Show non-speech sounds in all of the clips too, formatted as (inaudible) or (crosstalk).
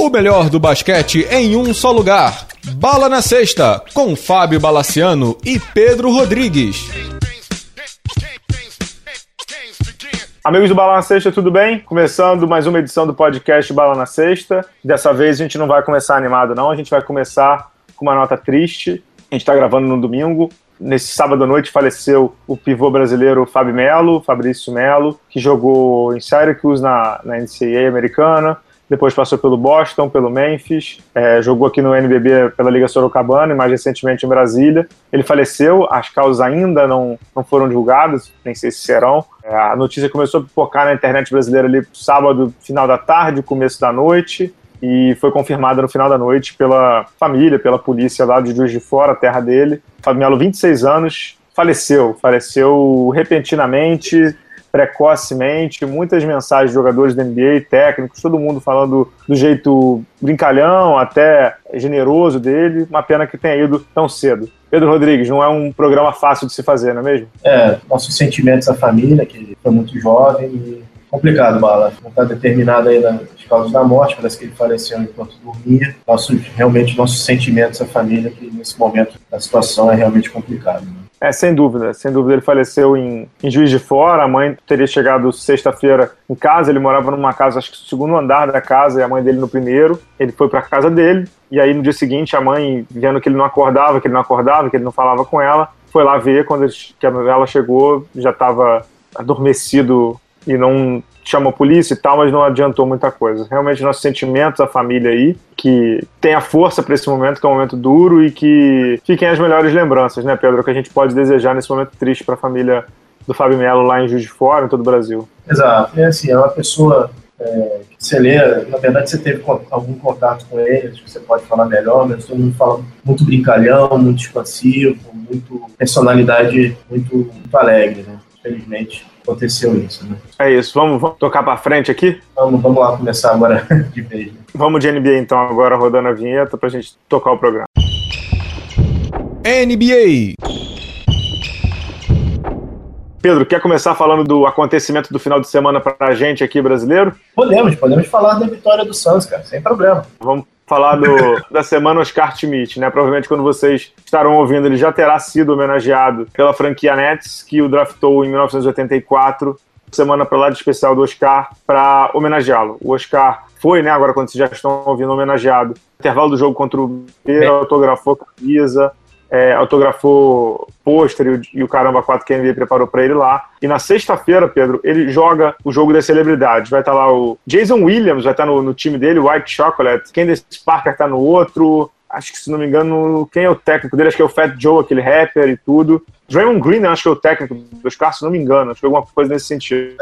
O melhor do basquete em um só lugar. Bala na Sexta, com Fábio Balaciano e Pedro Rodrigues. Amigos do Bala na Sexta, tudo bem? Começando mais uma edição do podcast Bala na Sexta. Dessa vez a gente não vai começar animado, não. A gente vai começar com uma nota triste. A gente está gravando no domingo. Nesse sábado à noite faleceu o pivô brasileiro Fábio Melo, Fabrício Melo, que jogou em Syracuse na, na NCAA americana, depois passou pelo Boston, pelo Memphis, é, jogou aqui no NBB pela Liga Sorocabana e mais recentemente em Brasília. Ele faleceu, as causas ainda não, não foram divulgadas, nem sei se serão. É, a notícia começou a pipocar na internet brasileira ali sábado, final da tarde, começo da noite, e foi confirmada no final da noite pela família, pela polícia lá de Juiz de Fora, terra dele. Fábio Melo, 26 anos, faleceu, faleceu repentinamente, precocemente, muitas mensagens de jogadores da NBA, técnicos, todo mundo falando do jeito brincalhão, até generoso dele. Uma pena que tenha ido tão cedo. Pedro Rodrigues, não é um programa fácil de se fazer, não é mesmo? É, nossos sentimentos à família, que foi muito jovem e complicado, Bala. Não está determinado aí nas causas da morte, parece que ele faleceu enquanto dormia. Nossos, realmente, nossos sentimentos à família, que nesse momento a situação é realmente complicada. É, sem dúvida, sem dúvida. Ele faleceu em, em Juiz de Fora. A mãe teria chegado sexta-feira em casa. Ele morava numa casa, acho que no segundo andar da casa, e a mãe dele no primeiro. Ele foi para a casa dele. E aí, no dia seguinte, a mãe, vendo que ele não acordava, que ele não acordava, que ele não falava com ela, foi lá ver. Quando ele, ela chegou, já estava adormecido e não chamou a polícia e tal, mas não adiantou muita coisa. Realmente, nossos sentimentos, a família aí, que tenha força para esse momento, que é um momento duro e que fiquem as melhores lembranças, né, Pedro? Que a gente pode desejar nesse momento triste para a família do Fábio Melo lá em Juiz de Fora, em todo o Brasil. Exato. É assim, é uma pessoa é, que você lê, na verdade você teve algum contato com ele, acho que você pode falar melhor, mas todo mundo fala muito brincalhão, muito expansivo, muito personalidade muito, muito alegre, né? Infelizmente aconteceu isso, né? É isso. Vamos, vamos tocar para frente aqui? Vamos, vamos lá começar agora (laughs) de vez. Né? Vamos de NBA então agora rodando a vinheta pra gente tocar o programa. NBA. Pedro, quer começar falando do acontecimento do final de semana pra gente aqui brasileiro? Podemos, podemos falar da vitória do Suns, cara, sem problema. Vamos falar do, da semana Oscar Schmidt, né? Provavelmente quando vocês estarão ouvindo, ele já terá sido homenageado pela franquia Nets, que o draftou em 1984, semana para lá de especial do Oscar, para homenageá-lo. O Oscar foi, né? Agora, quando vocês já estão ouvindo, homenageado. Intervalo do jogo contra o Beira, autografou camisa, é, autografou pôster e, e, o Caramba 4 que a NBA preparou para ele lá. E na sexta-feira, Pedro, ele joga o jogo das celebridades. Vai estar tá lá o Jason Williams, vai estar tá no, no, time dele, o White Chocolate. Candace Parker está no outro. Acho que, se não me engano, quem é o técnico dele? Acho que é o Fat Joe, aquele rapper e tudo. Draymond Green, acho que é o técnico do Oscar, se não me engano. Acho que é alguma coisa nesse sentido.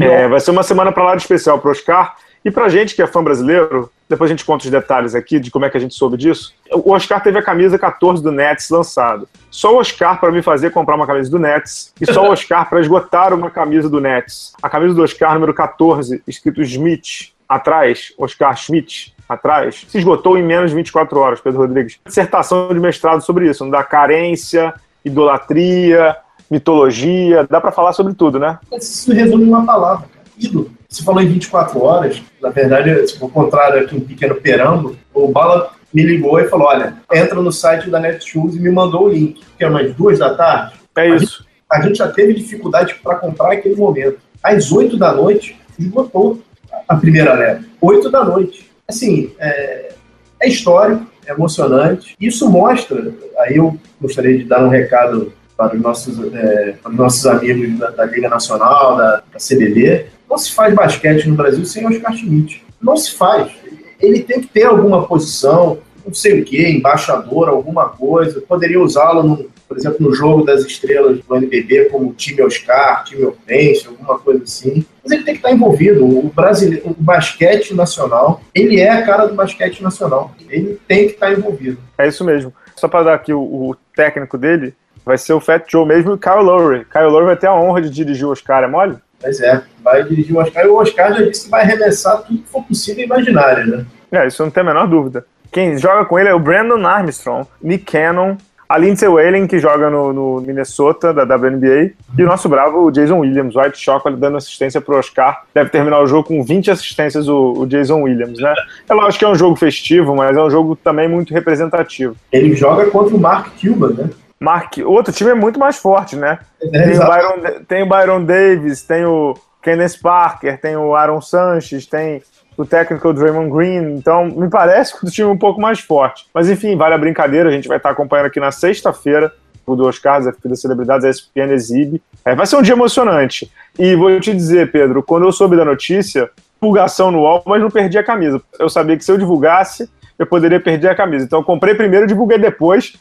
É, vai ser uma semana para lá de especial para Oscar. E pra gente que é fã brasileiro, depois a gente conta os detalhes aqui de como é que a gente soube disso. O Oscar teve a camisa 14 do Nets lançado. Só o Oscar para me fazer comprar uma camisa do Nets e só o Oscar para esgotar uma camisa do Nets. A camisa do Oscar número 14, escrito Smith atrás, Oscar Schmidt atrás, se esgotou em menos de 24 horas, Pedro Rodrigues. Dissertação de mestrado sobre isso, da carência, idolatria, mitologia, dá para falar sobre tudo, né? Isso resume uma palavra, cara. ídolo. Você falou em 24 horas, na verdade, tipo, ao contrário aqui um pequeno perambo, o Bala me ligou e falou: olha, entra no site da Netshoes e me mandou o link, que é umas duas da tarde. É a isso. Gente, a gente já teve dificuldade para comprar aquele momento. Às 8 da noite, esgotou a primeira leva. 8 da noite. Assim, é, é histórico, é emocionante. Isso mostra, aí eu gostaria de dar um recado para os nossos, é, para os nossos amigos da, da Liga Nacional, da, da CBD, não se faz basquete no Brasil sem Oscar Schmidt. Não se faz. Ele tem que ter alguma posição, não sei o que, embaixador, alguma coisa. Poderia usá-lo, por exemplo, no jogo das estrelas do NBB, como time Oscar, time Hortense, alguma coisa assim. Mas ele tem que estar envolvido. O, brasileiro, o basquete nacional, ele é a cara do basquete nacional. Ele tem que estar envolvido. É isso mesmo. Só para dar aqui o, o, técnico dele, vai ser o Fat Joe mesmo e o Kyle Lowry. Kyle Lowry vai ter a honra de dirigir o Oscar, é mole? Pois é, vai dirigir o Oscar e o Oscar já disse que vai arremessar tudo que for possível e imaginário, né? É, isso não tem a menor dúvida. Quem joga com ele é o Brandon Armstrong, Nick Cannon, a Lindsay Whalen, que joga no, no, Minnesota, da WNBA, e o nosso bravo, o Jason Williams, White Chocolate, dando assistência pro Oscar. Deve terminar o jogo com 20 assistências, o, o Jason Williams, né? É lógico que é um jogo festivo, mas é um jogo também muito representativo. Ele joga contra o Mark Cuban, né? Mark, o outro time é muito mais forte, né? É, tem, o Byron, tem o Byron Davis, tem o Kenneth Parker, tem o Aaron Sanches, tem o técnico Draymond Green, então me parece que o time é um pouco mais forte. Mas enfim, vale a brincadeira, a gente vai estar acompanhando aqui na sexta-feira o do Oscar, Desafio das Celebridades, a ESPN exibe. É, vai ser um dia emocionante. E vou te dizer, Pedro, quando eu soube da notícia, divulgação no UOL, mas não perdi a camisa. Eu sabia que se eu divulgasse, eu poderia perder a camisa. Então eu comprei primeiro, divulguei depois.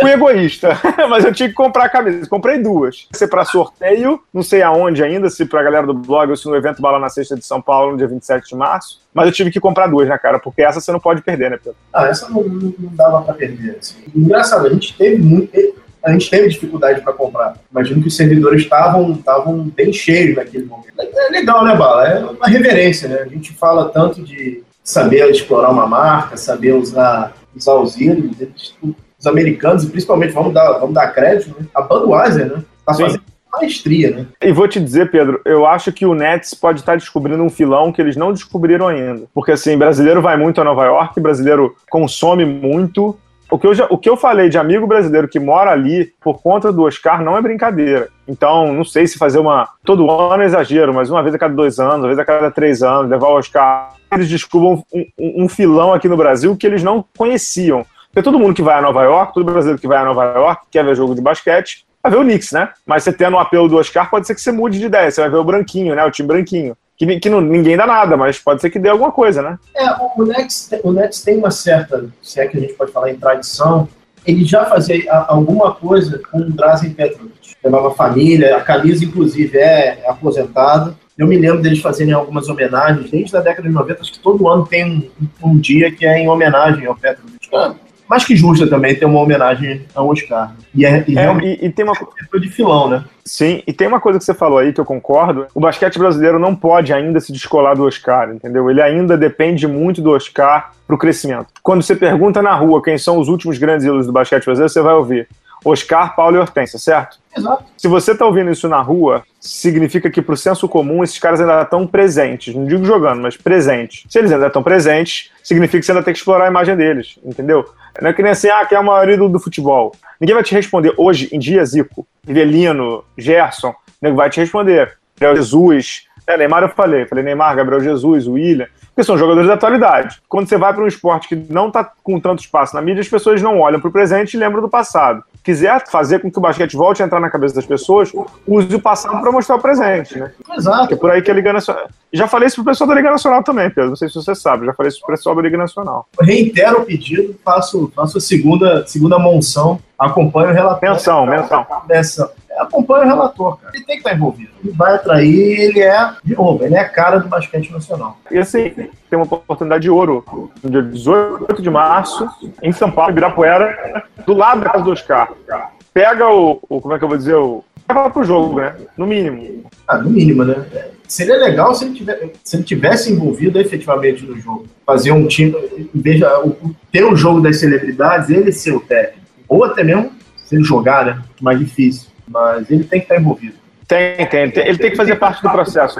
Fui egoísta, (laughs) mas eu tinha que comprar a camisa. Comprei duas. Ser para sorteio, não sei aonde ainda, se para a galera do blog ou se no evento Bala na Sexta de São Paulo, no dia 27 de março. Mas eu tive que comprar duas, né, cara? Porque essa você não pode perder, né, Pedro? Ah, essa não, não, não dava para perder. Assim. Engraçado, a gente teve muito. A gente teve dificuldade para comprar. Imagino que os servidores estavam estavam bem cheios naquele momento. É legal, né, Bala? É uma reverência, né? A gente fala tanto de saber explorar uma marca, saber usar, usar os ídolos, os americanos, e principalmente, vamos dar, vamos dar crédito, né? a Budweiser, né? Tá fazendo maestria, né? E vou te dizer, Pedro, eu acho que o Nets pode estar descobrindo um filão que eles não descobriram ainda. Porque, assim, brasileiro vai muito a Nova York, brasileiro consome muito, o que, eu já, o que eu falei de amigo brasileiro que mora ali por conta do Oscar não é brincadeira. Então, não sei se fazer uma. Todo ano é exagero, mas uma vez a cada dois anos, uma vez a cada três anos, levar o Oscar. Eles descubram um, um, um filão aqui no Brasil que eles não conheciam. Porque todo mundo que vai a Nova York, todo brasileiro que vai a Nova York, quer ver jogo de basquete, vai ver o Knicks, né? Mas você tendo o apelo do Oscar, pode ser que você mude de ideia. Você vai ver o branquinho, né? O time branquinho que, que não, ninguém dá nada, mas pode ser que dê alguma coisa, né? É, o Nets, o Nets tem uma certa, se é que a gente pode falar em tradição, ele já fazia alguma coisa com o Drazen Petrovic. Levava a família, a camisa, inclusive, é, é aposentada. Eu me lembro deles fazerem algumas homenagens, desde a década de 90, acho que todo ano tem um, um dia que é em homenagem ao Petrovic mais que justa também ter uma homenagem ao Oscar. E, é, e, é, e, e tem uma coisa de filão, né? Sim, e tem uma coisa que você falou aí que eu concordo. O basquete brasileiro não pode ainda se descolar do Oscar, entendeu? Ele ainda depende muito do Oscar para o crescimento. Quando você pergunta na rua quem são os últimos grandes ídolos do basquete brasileiro, você vai ouvir Oscar, Paulo e Hortência, certo? Exato. Se você está ouvindo isso na rua, significa que, para o senso comum, esses caras ainda estão presentes. Não digo jogando, mas presentes. Se eles ainda estão presentes, significa que você ainda tem que explorar a imagem deles, entendeu? Não é que nem assim, ah, que é o maior ídolo do futebol. Ninguém vai te responder hoje, em dia, Zico, Rivelino, Gerson, nego vai te responder. Jesus, é, Neymar eu falei, falei Neymar, Gabriel Jesus, William, porque são jogadores da atualidade. Quando você vai para um esporte que não está com tanto espaço na mídia, as pessoas não olham para o presente e lembram do passado quiser fazer com que o basquete volte a entrar na cabeça das pessoas, use o passado para mostrar o presente, né? Exato. é por aí que a Liga Nacional. Já falei isso pro pessoal da Liga Nacional também, Pedro. Não sei se você sabe, já falei isso pro pessoal da Liga Nacional. Eu reitero o pedido, faço, faço a segunda, segunda monção, acompanho o relatório. Menção, menção. Menção acompanha o relator, cara. Ele tem que estar envolvido. Ele vai atrair, ele é, de novo, ele é a cara do basquete nacional. E assim, tem uma oportunidade de ouro no dia 18 de março, em São Paulo, Ibirapuera, do lado da casa do Oscar. Pega o, o como é que eu vou dizer, o leva pro jogo, né? No mínimo. Ah, no mínimo, né? Seria legal se ele, tivesse, se ele tivesse envolvido efetivamente no jogo. Fazer um time, veja, ter o um jogo das celebridades, ele ser o técnico. Ou até mesmo se ele jogar, né? Mais difícil mas ele tem que estar envolvido. Tem, tem. Ele tem, ele tem que fazer parte do processo.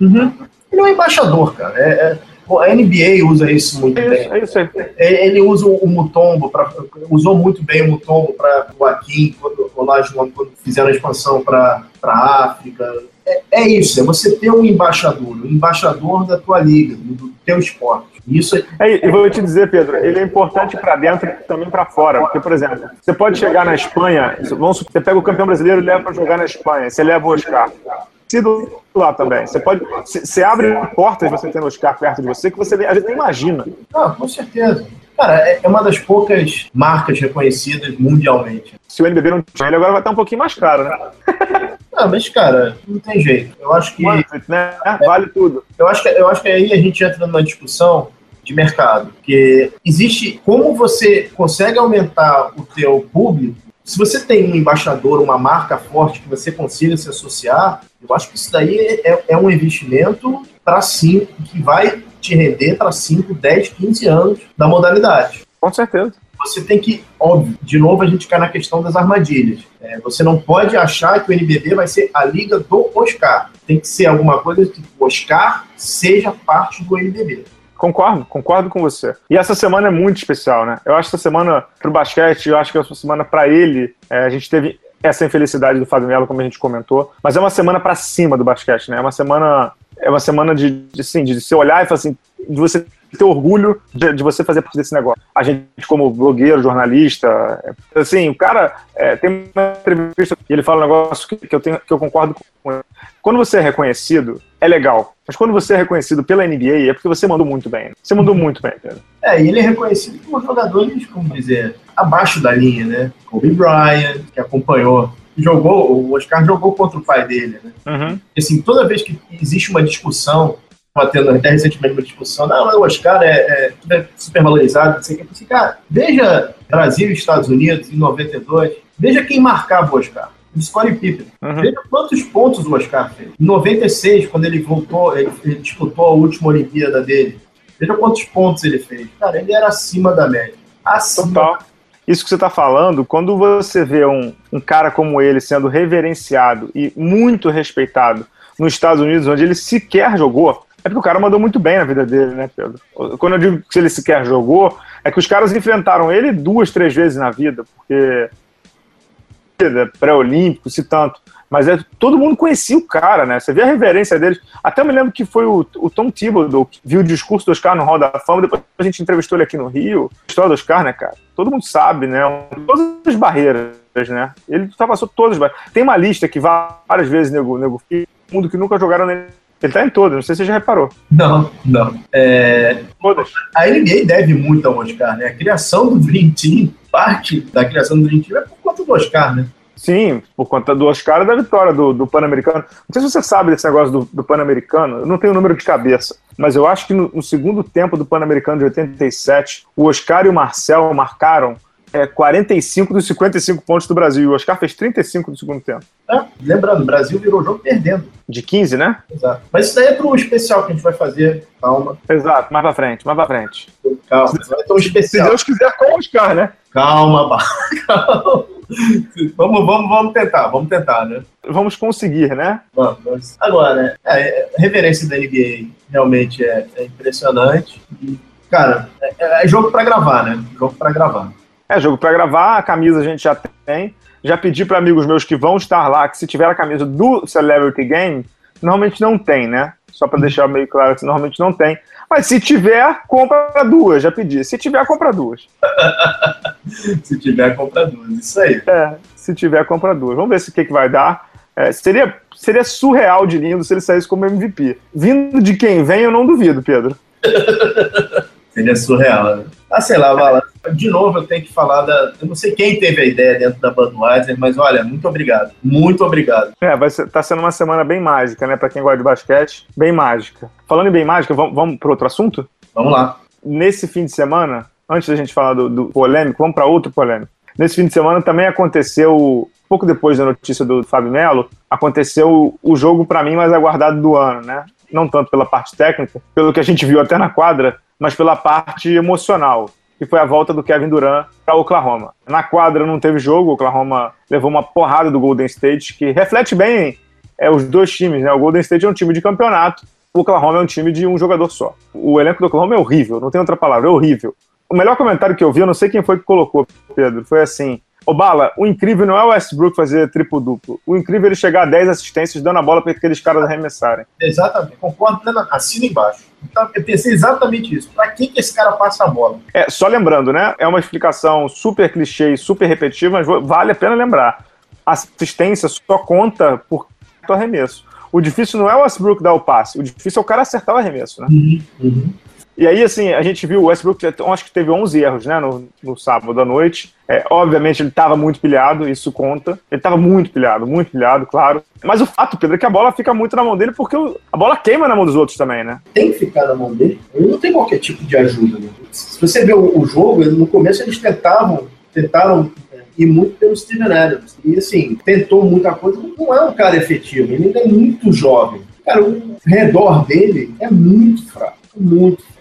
Uhum. Ele é um embaixador, cara. É, é, a NBA usa isso muito é bem. É isso ele usa o Mutombo, pra, usou muito bem o Mutombo para o Akin, quando, quando fizeram a expansão para a África. É, é, isso, é você ter um embaixador, um embaixador da tua liga, do teu esporte. Isso é... é eu vou te dizer, Pedro, ele é importante para dentro e também para fora. Porque, por exemplo, você pode chegar na Espanha, vamos, você pega o campeão brasileiro e leva para jogar na Espanha, você leva o Oscar. Sido lá também. Você pode. Você abre portas você tendo o Oscar perto de você que você a gente nem imagina. Ah, com certeza. Cara, é, é uma das poucas marcas reconhecidas mundialmente. Se o NBB não tinha ele, agora vai estar um pouquinho mais caro, né? (laughs) Ah, mas, cara, não tem jeito. Eu acho que. né? Vale tudo. Eu acho que, eu acho que aí a gente entra numa discussão de mercado. Porque existe como você consegue aumentar o teu público. Se você tem um embaixador, uma marca forte que você consiga se associar, eu acho que isso daí é, é um investimento para cinco, que vai te render para 5, 10, 15 anos da modalidade. Com certeza. Você tem que, óbvio, de novo a gente cai na questão das armadilhas. É, você não pode achar que o NBB vai ser a liga do Oscar. Tem que ser alguma coisa que o Oscar seja parte do NBB. Concordo, concordo com você. E essa semana é muito especial, né? Eu acho que essa semana pro basquete, eu acho que essa semana para ele, é, a gente teve essa infelicidade do Fábio Melo, como a gente comentou, mas é uma semana para cima do basquete, né? É uma semana é uma semana de, de, assim, de se olhar e falar assim, de você ter orgulho de, de, você fazer parte desse negócio. A gente, como blogueiro, jornalista, é, assim, o cara é, tem uma entrevista e ele fala um negócio que, que, eu, tenho, que eu concordo com ele. Quando você é reconhecido, é legal. Mas quando você é reconhecido pela NBA, é porque você mandou muito bem. Você mandou muito bem, Pedro. É, e ele é reconhecido como jogador, como dizer, abaixo da linha, né? Kobe Bryant, que acompanhou jogou, o Oscar jogou contra o pai dele, né? Uhum. Assim, toda vez que existe uma discussão, tendo até recentemente uma discussão, não, o Oscar é, é, é super valorizado, não sei o que. Assim, cara, veja Brasil e Estados Unidos em 92, veja quem marcava o Oscar. O Scottie Pippen. Uhum. Veja quantos pontos o Oscar fez. Em 96, quando ele voltou, ele, ele disputou a última Olimpíada dele. Veja quantos pontos ele fez. Cara, ele era acima da média. Acima Total isso que você está falando, quando você vê um, um cara como ele sendo reverenciado e muito respeitado nos Estados Unidos, onde ele sequer jogou, é porque o cara mandou muito bem na vida dele, né, Pedro? Quando eu digo que ele sequer jogou, é que os caras enfrentaram ele duas, três vezes na vida, porque pré-olímpico, se tanto. Mas é, todo mundo conhecia o cara, né? Você vê a reverência deles. Até me lembro que foi o, o Tom Thibodeau que viu o discurso do Oscar no Hall da Fama, depois a gente entrevistou ele aqui no Rio. A história do Oscar, né, cara? Todo mundo sabe, né? Todas as barreiras, né? Ele passou todas as barreiras. Tem uma lista que várias vezes nego, nego mundo que nunca jogaram nele. Ele tá em todas, não sei se você já reparou. Não, não. É... A NBA deve muito ao Oscar, né? A criação do Dream Team, parte da criação do Dream Team é por conta do Oscar, né? Sim, por conta do Oscar e da vitória do, do Pan-Americano. Não sei se você sabe desse negócio do, do Pan-Americano, eu não tenho o número de cabeça, mas eu acho que no, no segundo tempo do Pan-Americano de 87, o Oscar e o Marcel marcaram é, 45 dos 55 pontos do Brasil. E o Oscar fez 35 do segundo tempo. É, lembrando, o Brasil virou jogo perdendo. De 15, né? Exato. Mas isso daí é pro especial que a gente vai fazer. Calma. Exato, mais pra frente, mais pra frente. Calma, vai ter um especial. Se Deus quiser, com o Oscar, né? Calma, (laughs) calma. vamos, vamos, vamos tentar, vamos tentar, né? Vamos conseguir, né? Vamos. Agora, é, a reverência da NBA realmente é, é impressionante. E, cara, é, é jogo para gravar, né? Jogo para gravar. É jogo para gravar, a camisa a gente já tem. Já pedi para amigos meus que vão estar lá que se tiver a camisa do Celebrity Game, normalmente não tem, né? Só para deixar meio claro que normalmente não tem. Mas se tiver, compra duas, já pedi. Se tiver, compra duas. (laughs) se tiver, compra duas, isso aí. É, se tiver, compra duas. Vamos ver se o que, que vai dar. É, seria, seria surreal de lindo se ele saísse como MVP. Vindo de quem vem, eu não duvido, Pedro. (laughs) seria surreal, né? Ah, sei lá, Vala. De novo, eu tenho que falar da. Eu não sei quem teve a ideia dentro da Budweiser, mas olha, muito obrigado. Muito obrigado. É, vai ser, tá sendo uma semana bem mágica, né? Pra quem gosta de basquete, bem mágica. Falando em bem mágica, vamos, vamos para outro assunto? Vamos lá. Nesse fim de semana, antes da gente falar do, do polêmico, vamos para outro polêmico. Nesse fim de semana também aconteceu, pouco depois da notícia do Fábio Melo, aconteceu o jogo para mim mais aguardado do ano, né? Não tanto pela parte técnica, pelo que a gente viu até na quadra, mas pela parte emocional, que foi a volta do Kevin Durant para Oklahoma. Na quadra não teve jogo, o Oklahoma levou uma porrada do Golden State, que reflete bem é, os dois times, né? O Golden State é um time de campeonato, o Oklahoma é um time de um jogador só. O elenco do Oklahoma é horrível, não tem outra palavra, é horrível. O melhor comentário que eu vi, eu não sei quem foi que colocou, Pedro, foi assim: Ô Bala, o incrível não é o Westbrook fazer triplo-duplo. O incrível é ele chegar a 10 assistências dando a bola para aqueles caras arremessarem. Exatamente, concordo plenamente. Assina embaixo. Então, eu pensei exatamente isso. Para que, que esse cara passa a bola? É, só lembrando, né? É uma explicação super clichê e super repetitiva, mas vale a pena lembrar. A assistência só conta por arremesso. O difícil não é o Westbrook dar o passe, o difícil é o cara acertar o arremesso, né? Uhum, uhum. E aí, assim, a gente viu o Westbrook, acho que teve 11 erros, né, no, no sábado à noite. É, obviamente, ele estava muito pilhado, isso conta. Ele estava muito pilhado, muito pilhado, claro. Mas o fato, Pedro, é que a bola fica muito na mão dele porque a bola queima na mão dos outros também, né? Tem que ficar na mão dele. Ele não tem qualquer tipo de ajuda. Né? Se você vê o, o jogo, no começo eles tentavam, tentaram é, ir muito pelo Steven Adams. E, assim, tentou muita coisa, não é um cara efetivo. Ele ainda é muito jovem. Cara, o redor dele é muito fraco, muito fraco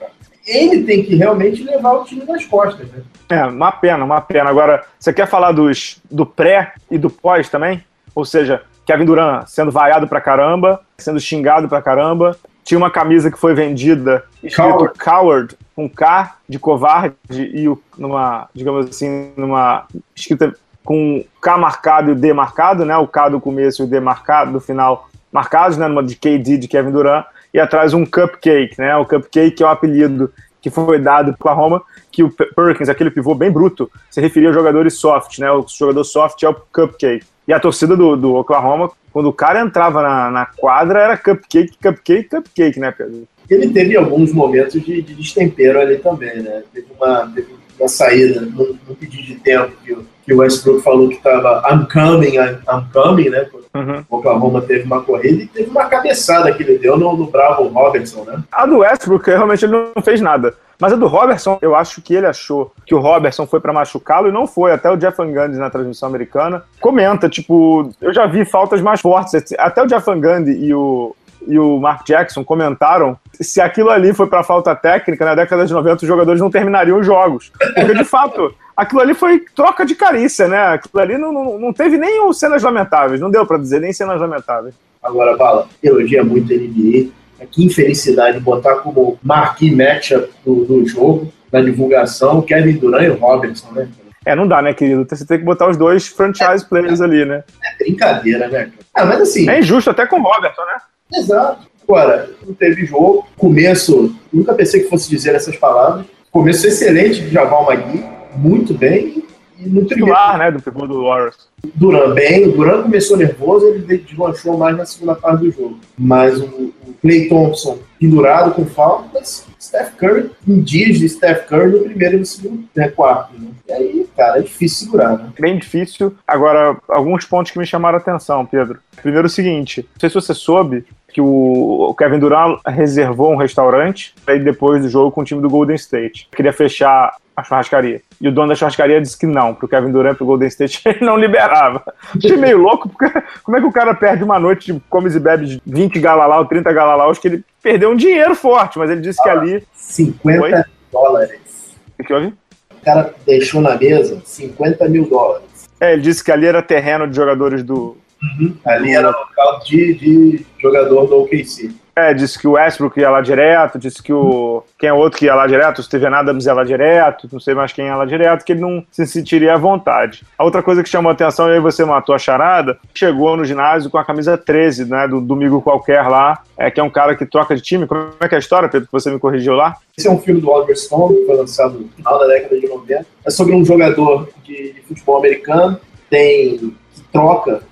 ele tem que realmente levar o time nas costas. Né? É, uma pena, uma pena. Agora, você quer falar dos, do pré e do pós também? Ou seja, Kevin Durant sendo vaiado pra caramba, sendo xingado pra caramba. Tinha uma camisa que foi vendida escrito Coward, Coward com K de covarde e numa, digamos assim, numa escrita com K marcado e o D marcado, né? O K do começo e o D marcado do final marcados, né? Numa de KD de Kevin Durant e atrás um cupcake, né? O cupcake é o apelido que foi dado para Roma, que o Perkins, aquele pivô bem bruto, se referia a jogadores soft, né? O jogador soft é o cupcake. E a torcida do, do Oklahoma, quando o cara entrava na, na quadra, era cupcake, cupcake, cupcake, né, Pedro? Ele teve alguns momentos de, de destempero ali também, né? Teve uma, teve uma saída, no, no pedido de tempo que o, que o Westbrook falou que estava I'm coming, I'm, I'm coming, né? Uhum. O Oklahoma teve uma corrida e teve uma cabeçada que ele deu no, no Bravo Robertson, né? A do Westbrook, realmente ele não fez nada. Mas a do Robertson, eu acho que ele achou que o Robertson foi para machucá-lo e não foi. Até o Jeff Van Gundy na transmissão americana comenta, tipo, eu já vi faltas mais fortes. Até o Jeff Van Gundy e o, e o Mark Jackson comentaram se aquilo ali foi para falta técnica, na década de 90 os jogadores não terminariam os jogos. Porque, de fato, aquilo ali foi troca de carícia, né? Aquilo ali não, não, não teve nem cenas lamentáveis, não deu para dizer nem cenas lamentáveis. Agora, Bala, elogia muito a NBA que infelicidade botar como marquee matchup do, do jogo, na divulgação, Kevin Durant e o Robertson, né? É, não dá, né, querido? Você tem que botar os dois franchise é, players ali, né? É brincadeira, né? Ah, mas assim. É injusto até com o Robertson, né? Exato. Agora, não teve jogo. Começo, nunca pensei que fosse dizer essas palavras. Começo excelente de Javal Magui, muito bem. E no titular, né, do pivô do Warriors. Duran bem, o Duran começou nervoso, ele deslanchou mais na segunda parte do jogo. Mas o, o Clay Thompson pendurado com faltas, Steph Curry dias de Steph Curry no primeiro e no segundo né, quarto. Né? E aí, cara, é difícil segurar, né? Bem difícil. Agora, alguns pontos que me chamaram a atenção, Pedro. Primeiro o seguinte, não sei se você soube, que o Kevin Durant reservou um restaurante aí depois do jogo com o time do Golden State. Queria fechar a churrascaria. E o dono da churrascaria disse que não, pro Kevin Durant pro Golden State (laughs) ele não liberava. Achei meio louco, porque como é que o cara perde uma noite de comes e bebes 20 galalau, 30 galalau, acho que ele perdeu um dinheiro forte, mas ele disse que ali... 50 Oi? dólares. O que houve? O cara deixou na mesa 50 mil dólares. É, ele disse que ali era terreno de jogadores do... Uhum. Ali era local de, de jogador do OKC. É, disse que o Westbrook ia lá direto, disse que o. Quem é outro que ia lá direto? O Steven Adams ia lá direto, não sei mais quem ia lá direto, que ele não se sentiria à vontade. A outra coisa que chamou a atenção, e aí você matou a charada, chegou no ginásio com a camisa 13, né? Do domingo qualquer lá, é, que é um cara que troca de time. Como é que é a história, Pedro, que você me corrigiu lá? Esse é um filme do Oliver Stone, que foi lançado no final da década de 90. É sobre um jogador de, de futebol americano, tem que troca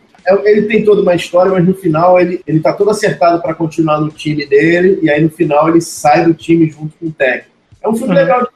ele tem toda uma história, mas no final ele, ele tá todo acertado para continuar no time dele, e aí no final ele sai do time junto com o técnico. É um filme uhum. legal,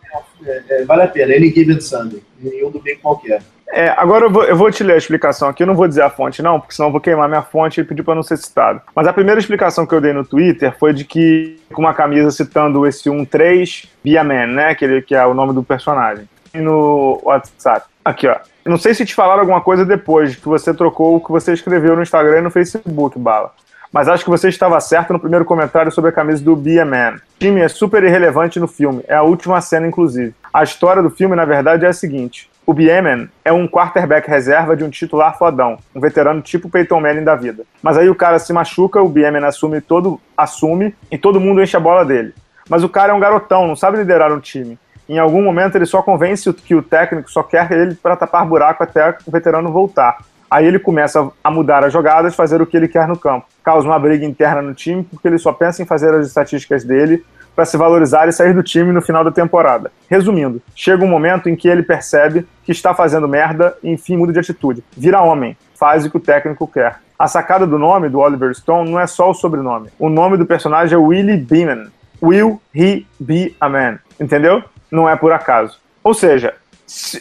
é, é, vale a pena. Ele Given Sunday, nenhum do bem qualquer. É, agora eu vou, eu vou te ler a explicação aqui, eu não vou dizer a fonte não, porque senão eu vou queimar minha fonte e pedir para não ser citado. Mas a primeira explicação que eu dei no Twitter foi de que, com uma camisa citando esse 1-3, Via Man, né, que, ele, que é o nome do personagem. E no WhatsApp. Aqui, ó. Não sei se te falaram alguma coisa depois que você trocou o que você escreveu no Instagram e no Facebook, Bala. Mas acho que você estava certo no primeiro comentário sobre a camisa do Be a Man. O time é super irrelevante no filme, é a última cena, inclusive. A história do filme, na verdade, é a seguinte: o Bieman é um quarterback reserva de um titular fodão, um veterano tipo Peyton Manning da vida. Mas aí o cara se machuca, o Bieman assume todo, assume e todo mundo enche a bola dele. Mas o cara é um garotão, não sabe liderar um time. Em algum momento ele só convence que o técnico só quer ele para tapar buraco até o veterano voltar. Aí ele começa a mudar as jogadas, fazer o que ele quer no campo. Causa uma briga interna no time, porque ele só pensa em fazer as estatísticas dele para se valorizar e sair do time no final da temporada. Resumindo, chega um momento em que ele percebe que está fazendo merda e enfim muda de atitude. Vira homem, faz o que o técnico quer. A sacada do nome do Oliver Stone não é só o sobrenome. O nome do personagem é Willie Beeman. Will he be a man? Entendeu? Não é por acaso. Ou seja,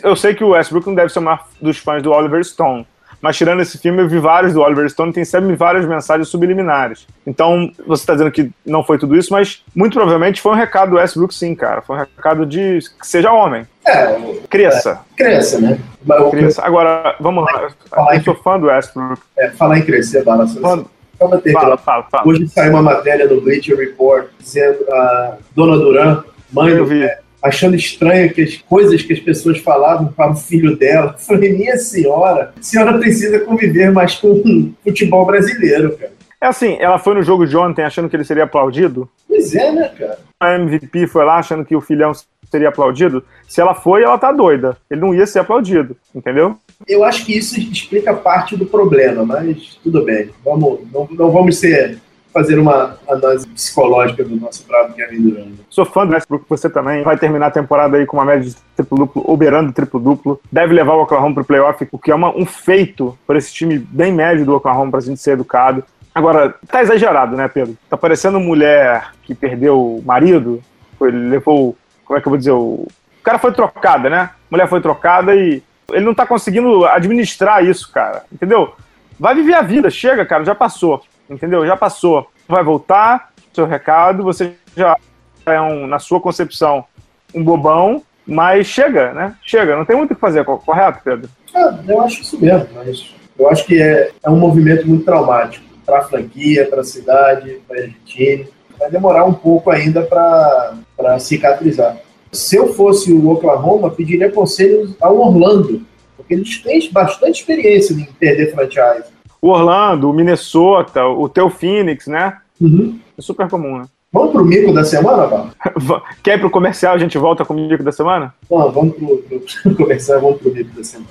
eu sei que o Westbrook não deve ser um dos fãs do Oliver Stone, mas tirando esse filme, eu vi vários do Oliver Stone, tem sempre várias mensagens subliminares. Então, você está dizendo que não foi tudo isso, mas muito provavelmente foi um recado do Westbrook, sim, cara. Foi um recado de que seja homem. É. Cresça. É, cresça, né? Cresça. Agora, vamos lá. Eu sou fã do Westbrook. É, falar em crescer, Bala. Fã... Fala, fala, fala. Hoje saiu uma matéria no Bleacher Report dizendo a Dona Duran, mãe do, achando estranho que as coisas que as pessoas falavam para o filho dela. Eu falei, minha senhora, a senhora precisa conviver mais com o futebol brasileiro, cara. É assim, ela foi no jogo de ontem achando que ele seria aplaudido? Pois é, né, cara? A MVP foi lá achando que o filhão seria aplaudido? Se ela foi, ela tá doida. Ele não ia ser aplaudido, entendeu? Eu acho que isso explica parte do problema, mas tudo bem. Vamos, não, não vamos ser fazer uma análise psicológica do nosso bravo Kevin Durant. Sou fã do Westbrook, você também. Vai terminar a temporada aí com uma média de triplo-duplo, ou beirando triplo-duplo. Deve levar o Oklahoma pro playoff, o que é uma, um feito para esse time bem médio do Oklahoma pra gente ser educado. Agora, tá exagerado, né, Pedro? Tá parecendo mulher que perdeu o marido, foi, levou, como é que eu vou dizer, o, o cara foi trocada, né? A mulher foi trocada e ele não tá conseguindo administrar isso, cara, entendeu? Vai viver a vida, chega, cara, já passou entendeu? Já passou. Vai voltar, seu recado, você já é um, na sua concepção, um bobão, mas chega, né? Chega, não tem muito o que fazer, correto, Pedro? É, eu acho isso mesmo, mas eu acho que é, é um movimento muito traumático para a franquia, para a cidade, para a time. Vai demorar um pouco ainda para cicatrizar. Se eu fosse o Oklahoma, pediria conselhos ao Orlando, porque eles têm bastante experiência em perder franchise o Orlando, o Minnesota, o teu Phoenix, né? Uhum. É super comum, né? Vamos pro mico da semana, Val? Quer ir pro comercial, a gente volta com o mico da semana? Não, vamos pro, pro (laughs) comercial, vamos pro mico da semana.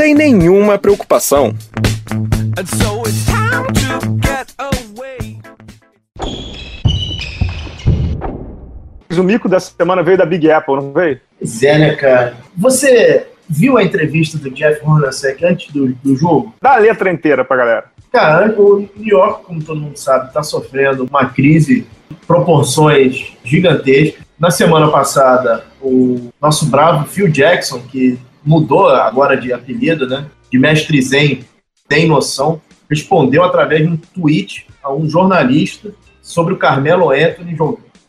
nenhuma preocupação. O mico dessa semana veio da Big Apple, não veio? Pois é, né, cara? Você viu a entrevista do Jeff Hornacek antes do, do jogo? Dá a letra inteira pra galera. Cara, o New York, como todo mundo sabe, está sofrendo uma crise de proporções gigantescas. Na semana passada, o nosso bravo Phil Jackson, que mudou agora de apelido, né? De mestre Zen, tem noção, respondeu através de um tweet a um jornalista sobre o Carmelo Anthony,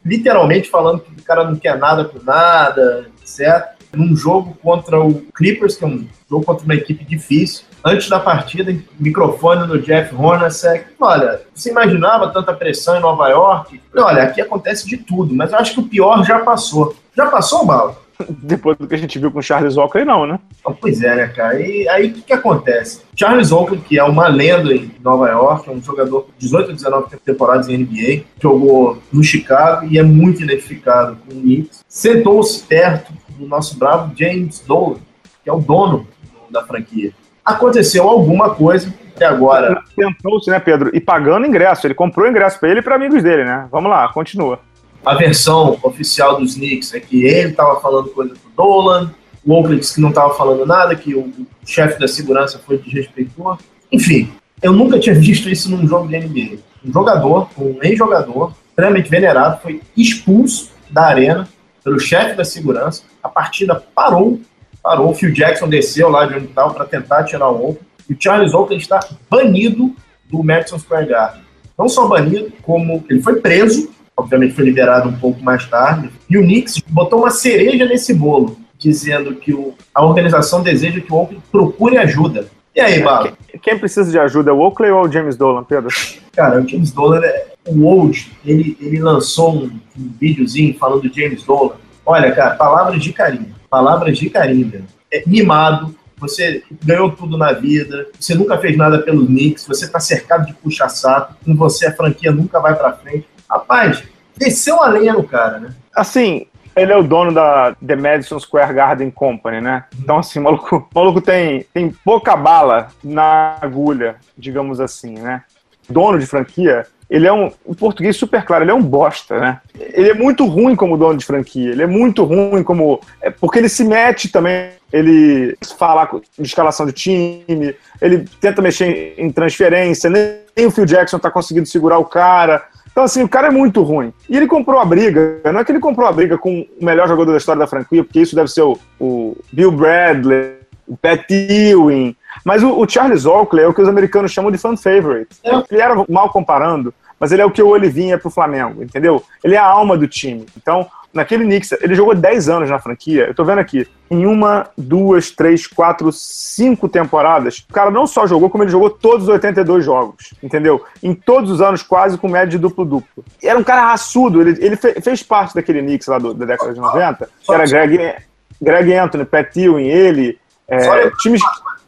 literalmente falando que o cara não quer nada com nada, certo? Num jogo contra o Clippers, que é um jogo contra uma equipe difícil. Antes da partida, microfone no Jeff Hornacek. Olha, você imaginava tanta pressão em Nova York? Olha, aqui acontece de tudo, mas eu acho que o pior já passou. Já passou, Bala? (laughs) depois do que a gente viu com o Charles Oakley, não, né? Pois é, né, cara? E aí o que, que acontece? Charles Oakley, que é uma lenda em Nova York, é um jogador de 18 a 19 temporadas em NBA, jogou no Chicago e é muito identificado com o Knicks, sentou-se perto do nosso bravo James Dolan, que é o dono da franquia. Aconteceu alguma coisa até agora. Tentou-se, né, Pedro? E pagando ingresso. Ele comprou ingresso para ele e para amigos dele, né? Vamos lá, continua a versão oficial dos Knicks é que ele estava falando coisa pro Dolan, o Oakley disse que não estava falando nada, que o, o chefe da segurança foi desrespeitou. Enfim, eu nunca tinha visto isso num jogo de NBA. Um jogador, um ex-jogador, extremamente venerado, foi expulso da arena pelo chefe da segurança. A partida parou, parou. O Phil Jackson desceu lá de onde estava para tentar tirar o Oakley. E o Charles Oakley está banido do Madison Square Garden. Não só banido, como ele foi preso obviamente foi liberado um pouco mais tarde. E o Knicks botou uma cereja nesse bolo, dizendo que o, a organização deseja que o Oakley procure ajuda. E aí, Bala? Quem precisa de ajuda, é o Oakley ou o James Dolan, Pedro? Cara, o James Dolan, é, o Old, ele, ele lançou um, um videozinho falando do James Dolan. Olha, cara, palavras de carinho. Palavras de carinho, É, mimado, você ganhou tudo na vida, você nunca fez nada pelo Knicks, você tá cercado de puxa-saco, com você a franquia nunca vai para frente. Rapaz, desceu a lenha no cara, né? Assim, Ele é o dono da The Madison Square Garden Company, né? Então, assim, o maluco, o maluco tem, tem pouca bala na agulha, digamos assim, né? Dono de franquia, ele é um, em português super claro, ele é um bosta, né? Ele é muito ruim como dono de franquia, ele é muito ruim como. É, porque ele se mete também, ele fala de escalação de time, ele tenta mexer em transferência, nem o Phil Jackson tá conseguindo segurar o cara. Então, assim, o cara é muito ruim. E ele comprou a briga. Não é que ele comprou a briga com o melhor jogador da história da franquia, porque isso deve ser o, o Bill Bradley, o Pat Ewing. Mas o, o, Charles Oakley é o que os americanos chamam de fan favorite. É. Ele era mal comparando, mas ele é o que o Olivinha é pro Flamengo, entendeu? Ele é a alma do time. Então, naquele Knicks, ele jogou 10 anos na franquia. Eu tô vendo aqui, em uma, duas, três, quatro, cinco temporadas, o cara não só jogou, como ele jogou todos os 82 jogos, entendeu? Em todos os anos, quase com média de duplo-duplo. Era um cara raçudo, ele, ele fez parte daquele Knicks lá do, da década de 90, que era Greg, Greg Anthony, Pat Ewing, ele, é, times...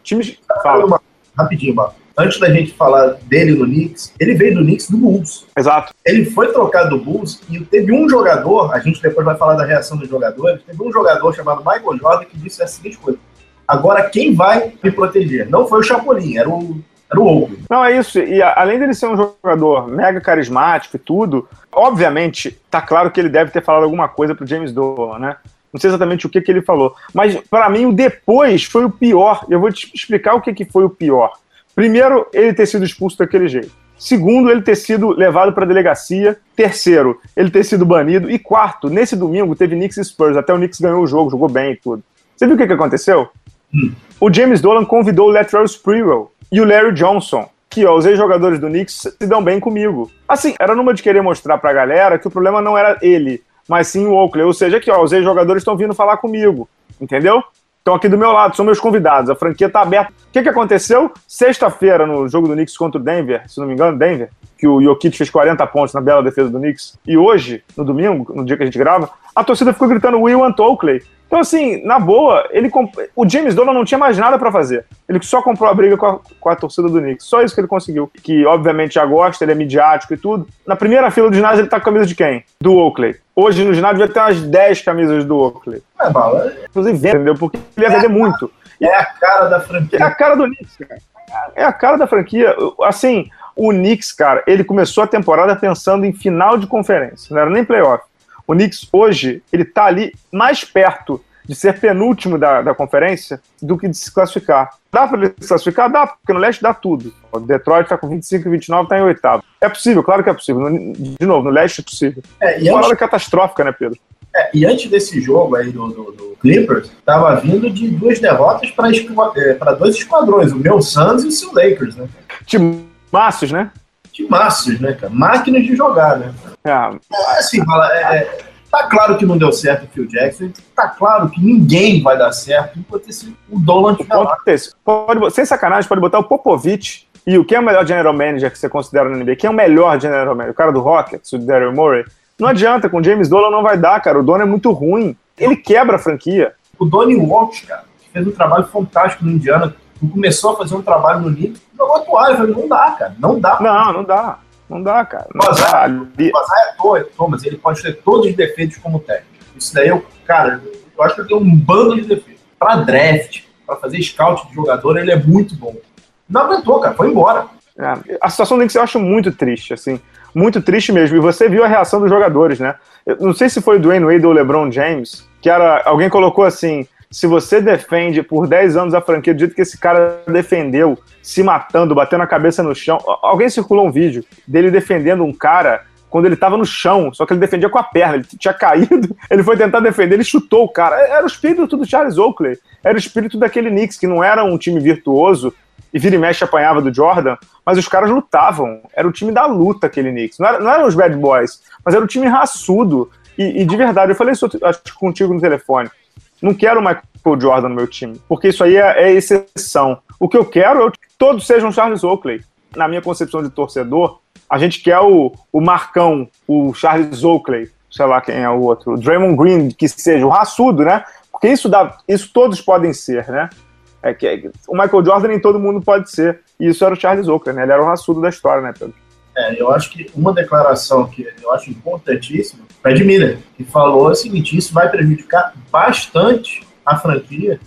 times fala. Rapidinho, Marco antes da gente falar dele no Knicks, ele veio do Knicks do Bulls. Exato. Ele foi trocado do Bulls e teve um jogador, a gente depois vai falar da reação dos jogadores, teve um jogador chamado Michael Jordan que disse a seguinte coisa: agora quem vai me proteger? Não foi o Chapolin, era o era o Oakley. Não, é isso. E além dele ser um jogador mega carismático e tudo, obviamente, tá claro que ele deve ter falado alguma coisa pro James Dolan, né? Não sei exatamente o que, que ele falou. Mas, para mim, o depois foi o pior. Eu vou te explicar o que, que foi o pior. Primeiro, ele ter sido expulso daquele jeito. Segundo, ele ter sido levado para a delegacia. Terceiro, ele ter sido banido. E quarto, nesse domingo teve Knicks e Spurs. Até o Knicks ganhou o jogo, jogou bem e tudo. Você viu o que, que aconteceu? Hum. O James Dolan convidou o Latrell Sprewell e o Larry Johnson, que ó, os ex-jogadores do Knicks se dão bem comigo. Assim, era numa de querer mostrar para a galera que o problema não era ele, mas sim o Oakley. Ou seja, que ó, os ex-jogadores estão vindo falar comigo, entendeu? Estão aqui do meu lado, são meus convidados. A franquia está aberta. O que, que aconteceu? Sexta-feira, no jogo do Knicks contra o Denver, se não me engano, Denver, que o Jokic fez 40 pontos na bela defesa do Knicks. E hoje, no domingo, no dia que a gente grava, a torcida ficou gritando Will and Oakley. Então, assim, na boa, ele comp... o James Dolan não tinha mais nada para fazer. Ele só comprou a briga com a, com a, torcida do Knicks. Só isso que ele conseguiu. Que, obviamente, já gosta, ele é midiático e tudo. Na primeira fila do ginásio, ele tá com a camisa de quem? Do Oakley. Hoje, no ginásio, devia ter umas 10 camisas do Oakley. É, bala. Inclusive, vende, entendeu? Porque ele ia é vender muito. É a cara da franquia. É a cara do Knicks, cara. É a cara da franquia. Assim, o Knicks, cara, ele começou a temporada pensando em final de conferência. Não era nem playoff. O Knicks hoje, ele tá ali mais perto de ser penúltimo da, da conferência do que de se classificar. Dá para ele se classificar? Dá, porque no leste dá tudo. O Detroit está com 25 e 29, está em oitavo. É possível, claro que é possível. de novo, no leste é possível. É, e Uma antes... hora catastrófica, né, Pedro? É, e antes desse jogo aí do, do, do Clippers, estava vindo de duas derrotas para é, dois esquadrões, o meu Suns e o seu Lakers, né? Timaços, né? Timaços, né, cara? Máquinas de jogar, né? É, é assim, fala, é, é Tá claro que não deu certo o Phil Jackson, tá claro que ninguém vai dar certo enquanto esse, o Dolan tiver lá. Pode, sem sacanagem, pode botar o Popovich e o que é o melhor general manager que você considera no NBA? Quem é o melhor general manager? O cara do Rockets, o Daryl Morey? Não adianta, com o James Dolan não vai dar, cara. O Dolan é muito ruim. Ele quebra a franquia. O Donnie Walsh, cara, fez um trabalho fantástico no Indiana, começou a fazer um trabalho no Knicks, jogou a toalha, não dá, cara. Não dá. Não, não dá. Não dá, cara. Não o Azar, dá. O Azar é toa, Thomas, ele pode ter todos os defeitos como técnico. Isso daí, eu, cara, eu acho que ele tem um bando de defeitos. Para draft, para fazer scout de jogador, ele é muito bom. Não aguentou, cara, foi embora. É, a situação tem que eu acho muito triste, assim. Muito triste mesmo. E você viu a reação dos jogadores, né? Eu não sei se foi o Dwayne Wade ou o LeBron James, que era. Alguém colocou assim: se você defende por 10 anos a franquia do jeito que esse cara defendeu, se matando, batendo a cabeça no chão. Alguém circulou um vídeo dele defendendo um cara quando ele tava no chão, só que ele defendia com a perna, ele tinha caído, (laughs) ele foi tentar defender, ele chutou o cara. Era o espírito do Charles Oakley, era o espírito daquele Knicks, que não era um time virtuoso e vira e mexe apanhava do Jordan, mas os caras lutavam. Era o time da luta, aquele Knicks. Não, era, não eram os bad boys, mas era o time raçudo. E, e de verdade, eu falei isso acho, contigo no telefone. Não quero o Michael Jordan no meu time, porque isso aí é, é exceção. O que eu quero é que todos sejam Charles Oakley. Na minha concepção de torcedor, a gente quer o, o Marcão, o Charles Oakley, sei lá quem é o outro, o Draymond Green, que seja o raçudo, né? Porque isso dá, isso todos podem ser, né? É que é, o Michael Jordan nem todo mundo pode ser. E isso era o Charles Oakley, né? Ele era o raçudo da história, né, Pedro? É, eu acho que uma declaração que eu acho importantíssima, Fred Miller, que falou o seguinte: isso vai prejudicar bastante a franquia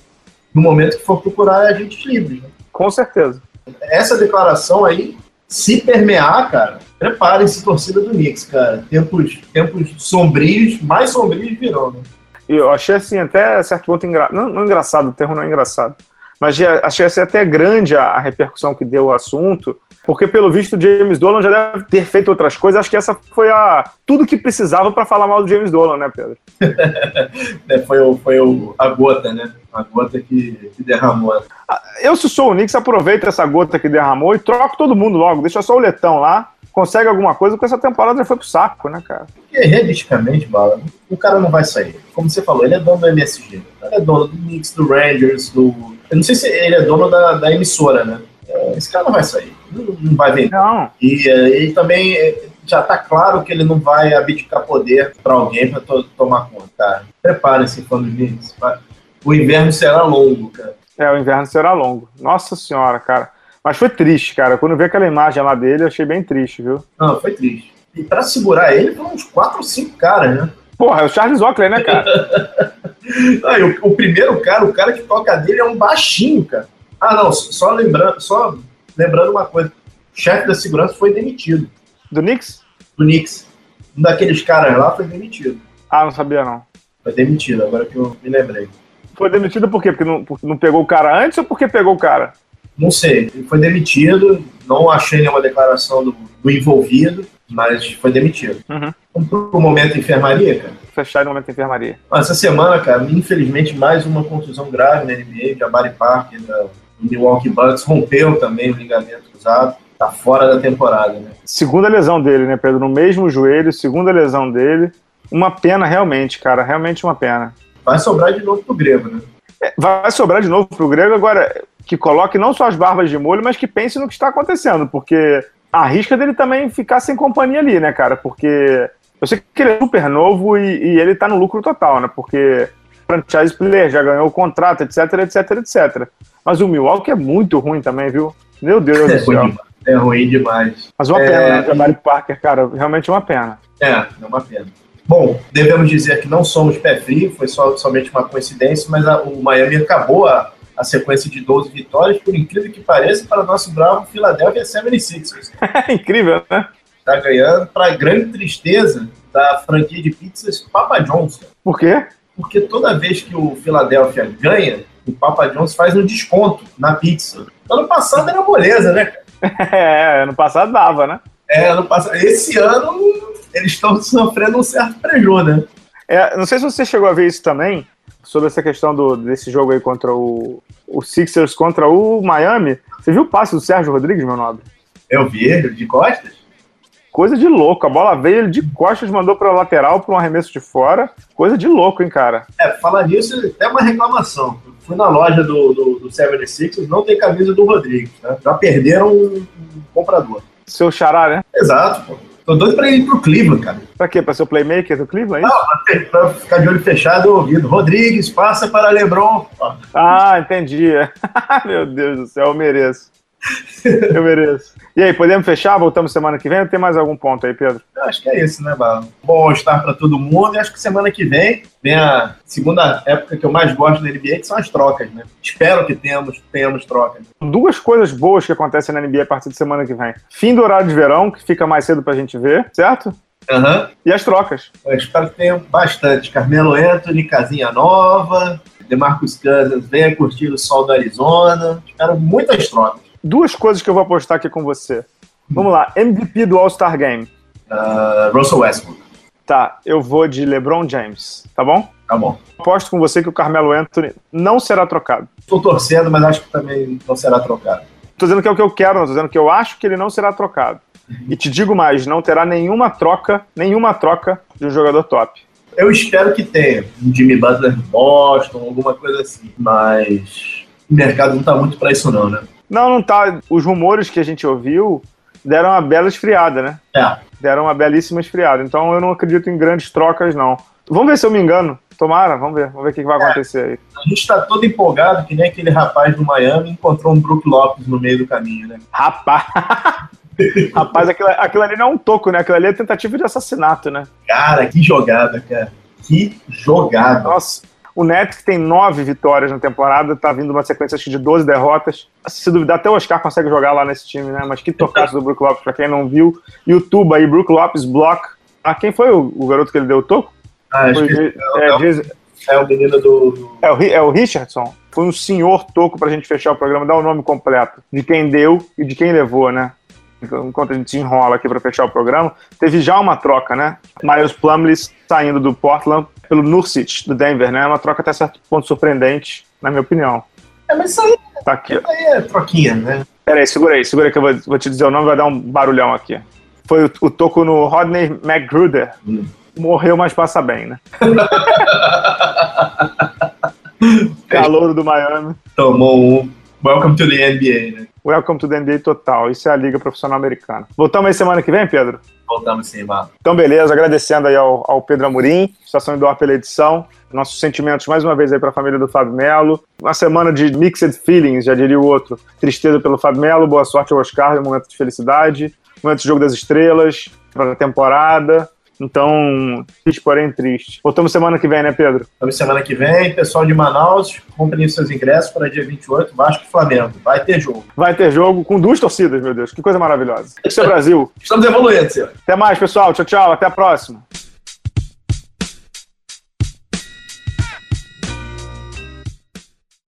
no momento que for procurar agentes livres. Né? Com certeza. Essa declaração aí, se permear, cara, preparem-se, torcida do Knicks, cara. Tempos, tempos sombrios, mais sombrios virão, né? Eu achei assim, até certo ponto engra... não, não engraçado, o termo não é engraçado, mas achei assim, até grande a, a repercussão que deu o assunto, porque pelo visto o James Dolan já deve ter feito outras coisas. Acho que essa foi a tudo que precisava para falar mal do James Dolan, né, Pedro? (laughs) é, foi o, foi o, a gota, né? A gota que, que derramou. Ah, eu, se sou o Knicks, aproveito essa gota que derramou e troco todo mundo logo. Deixa só o letão lá, consegue alguma coisa, porque essa temporada já foi pro saco, né, cara? Porque, realisticamente, Bala, o cara não vai sair. Como você falou, ele é dono do MSG. Ele é dono do Knicks, do Rangers, do. Eu não sei se ele é dono da, da emissora, né? É, esse cara não vai sair, não, vai vender. Não. E ele também é, já está claro que ele não vai abdicar poder para alguém para to tomar conta. Cara. Preparem-se, dos O inverno será longo, cara. É, o inverno será longo. Nossa senhora, cara. Mas foi triste, cara. Quando eu vi aquela imagem lá dele, eu achei bem triste, viu? Não, foi triste. E para segurar ele, foram uns 4 ou 5 caras, né? Porra, é o Charles Oakley, né, cara? (laughs) Não, o, o, primeiro cara, o cara que toca dele é um baixinho, cara. Ah, não, só lembrando, só lembrando uma coisa. O chefe da segurança foi demitido. Do Knicks? Do Knicks. Um daqueles caras lá foi demitido. Ah, não sabia não. Foi demitido, agora que eu me lembrei. Foi demitido por quê? Porque não, porque não pegou o cara antes ou porque pegou o cara? Não sei. Ele foi demitido, não achei nenhuma declaração do, do envolvido, mas foi demitido. Uhum. Vamos pro momento enfermaria, cara? Fechar no momento enfermaria. Essa semana, cara, infelizmente, mais uma contusão grave na NBA, de Barry Parker, da, o Milwaukee Bucks rompeu também o ligamento cruzado, tá fora da temporada, né? Segunda lesão dele, né, Pedro? No mesmo joelho, segunda lesão dele. Uma pena realmente, cara, realmente uma pena. Vai sobrar de novo pro Grego, né? É, vai sobrar de novo pro Grego agora que coloque não só as barbas de molho, mas que pense no que está acontecendo, porque arrisca dele também ficar sem companhia ali, né, cara? Porque eu sei que ele é super novo e, e ele tá no lucro total, né? Porque franchise player já ganhou o contrato, etc, etc, etc. Mas o Milwaukee é muito ruim também, viu? Meu Deus é do céu. Ruim, é ruim demais. Mas uma é... pena, né? Jabari Parker, cara, realmente uma pena. É, é uma pena. Bom, devemos dizer que não somos pé frio, foi só, somente uma coincidência, mas a, o Miami acabou a, a sequência de 12 vitórias, por incrível que pareça, para o nosso bravo Philadelphia 76ers. (laughs) incrível, né? Está ganhando, para grande tristeza da franquia de pizzas Papa John's. Por quê? Porque toda vez que o Philadelphia ganha, o Papa John's faz um desconto na pizza. Ano passado era moleza, né? (laughs) É, ano passado dava, né? É, ano passado. Esse ano eles estão sofrendo um certo prejuízo, né? É, não sei se você chegou a ver isso também, sobre essa questão do, desse jogo aí contra o, o Sixers contra o Miami. Você viu o passe do Sérgio Rodrigues, meu nobre? Eu vi, de costas. Coisa de louco. A bola veio, ele de costas mandou para lateral para um arremesso de fora. Coisa de louco, hein, cara? É, falar nisso, até uma reclamação. Fui na loja do, do, do 76 não tem camisa do Rodrigues, né? Já perderam um, um comprador. Seu xará, né? Exato, pô. Tô doido pra ir pro Cleveland, cara. Pra quê? Pra ser o playmaker do Cleveland? É não, pra, ficar de olho fechado e ouvido. Rodrigues, passa para Lebron. Ah, entendi. (laughs) Meu Deus do céu, eu mereço. (laughs) Eu mereço. E aí, podemos fechar? Voltamos semana que vem ou tem mais algum ponto aí, Pedro? Eu acho que é isso, né, Bala? Bom estar para todo mundo e acho que semana que vem vem a segunda época que eu mais gosto da NBA, que são as trocas, né? Espero que tenhamos, tenhamos trocas. Duas coisas boas que acontecem na NBA a partir de semana que vem. Fim do horário de verão, que fica mais cedo pra gente ver, certo? Uhum. E as trocas. Eu espero que tenham bastante. Carmelo Anthony, casinha nova, Demarcus Cousins, venha curtir o sol do Arizona. Espero muitas trocas duas coisas que eu vou apostar aqui com você. Vamos lá, MVP do All-Star Game. Uh, Russell Westbrook. Tá, eu vou de LeBron James, tá bom? Tá bom. Aposto com você que o Carmelo Anthony não será trocado. Estou torcendo, mas acho que também não será trocado. Tô dizendo que é o que eu quero, não tô dizendo que eu acho que ele não será trocado. Uhum. E te digo mais, não terá nenhuma troca, nenhuma troca de um jogador top. Eu espero que tenha um Jimmy Butler Boston, alguma coisa assim, mas o mercado não tá muito para isso não, né? Não, não tá. Os rumores que a gente ouviu deram uma bela esfriada, né? É. Deram uma belíssima esfriada. Então eu não acredito em grandes trocas, não. Vamos ver se eu me engano. Tomara, vamos ver. Vamos ver o que, vai é, acontecer aí. A gente tá todo empolgado, que nem aquele rapaz do Miami encontrou um Brook Lopes no meio do caminho, né? Rapaz! (laughs) Rapaz, aquilo, aquilo ali não é um toco, né? Aquilo ali é tentativa de assassinato, né? Cara, que jogada, cara. Que jogada. Nossa, o Nets, que tem nove vitórias na temporada, tá vindo uma sequência acho, de 12 derrotas. Se duvidar, até o Oscar consegue jogar lá nesse time, né? Mas que tocaço do Brook Lopes, pra quem não viu. E o Tuba aí, Brook Lopes, block. Ah, quem foi o, o garoto que ele deu o toco? Ah, acho Foi, que é, é, é o menino do. é o, é o Richardson. Foi um senhor toco pra gente fechar o programa, dar o nome completo de quem deu e de quem levou, né? Enquanto a gente se enrola aqui pra fechar o programa, teve já uma troca, né? Miles Plumlee saindo do Portland pelo Nurkic do Denver, né? Uma troca até certo ponto surpreendente, na minha opinião. É, mas isso aí, Tá aqui, isso aí é troquinha, né? Pera aí, segura aí, segura aí que eu vou, vou te dizer o nome, vai dar um barulhão aqui. Foi o, o toco no Rodney McGruder. Hum. Morreu, mas passa bem, né? (laughs) Calouro do Miami. Tomou um. Welcome to the NBA, né? Welcome to the NBA total. Isso é a Liga Profissional Americana. Voltamos aí semana que vem, Pedro? Voltamos sim, Marlon. Então, beleza. Agradecendo aí ao, ao Pedro Amorim, Estação Indoor pela edição. Nossos sentimentos mais uma vez aí para a família do Fábio Melo. Uma semana de mixed feelings, já diria o outro. Tristeza pelo Fábio Melo, boa sorte ao Oscar, um momento de felicidade. Momento de jogo das estrelas, para a temporada. Então, triste, porém triste. Voltamos semana que vem, né, Pedro? Voltamos semana que vem. Pessoal de Manaus, comprem os seus ingressos para dia 28, Vasco e Flamengo. Vai ter jogo. Vai ter jogo com duas torcidas, meu Deus. Que coisa maravilhosa. Isso é Brasil. (laughs) Estamos evoluindo, senhor. Até mais, pessoal. Tchau, tchau. Até a próxima.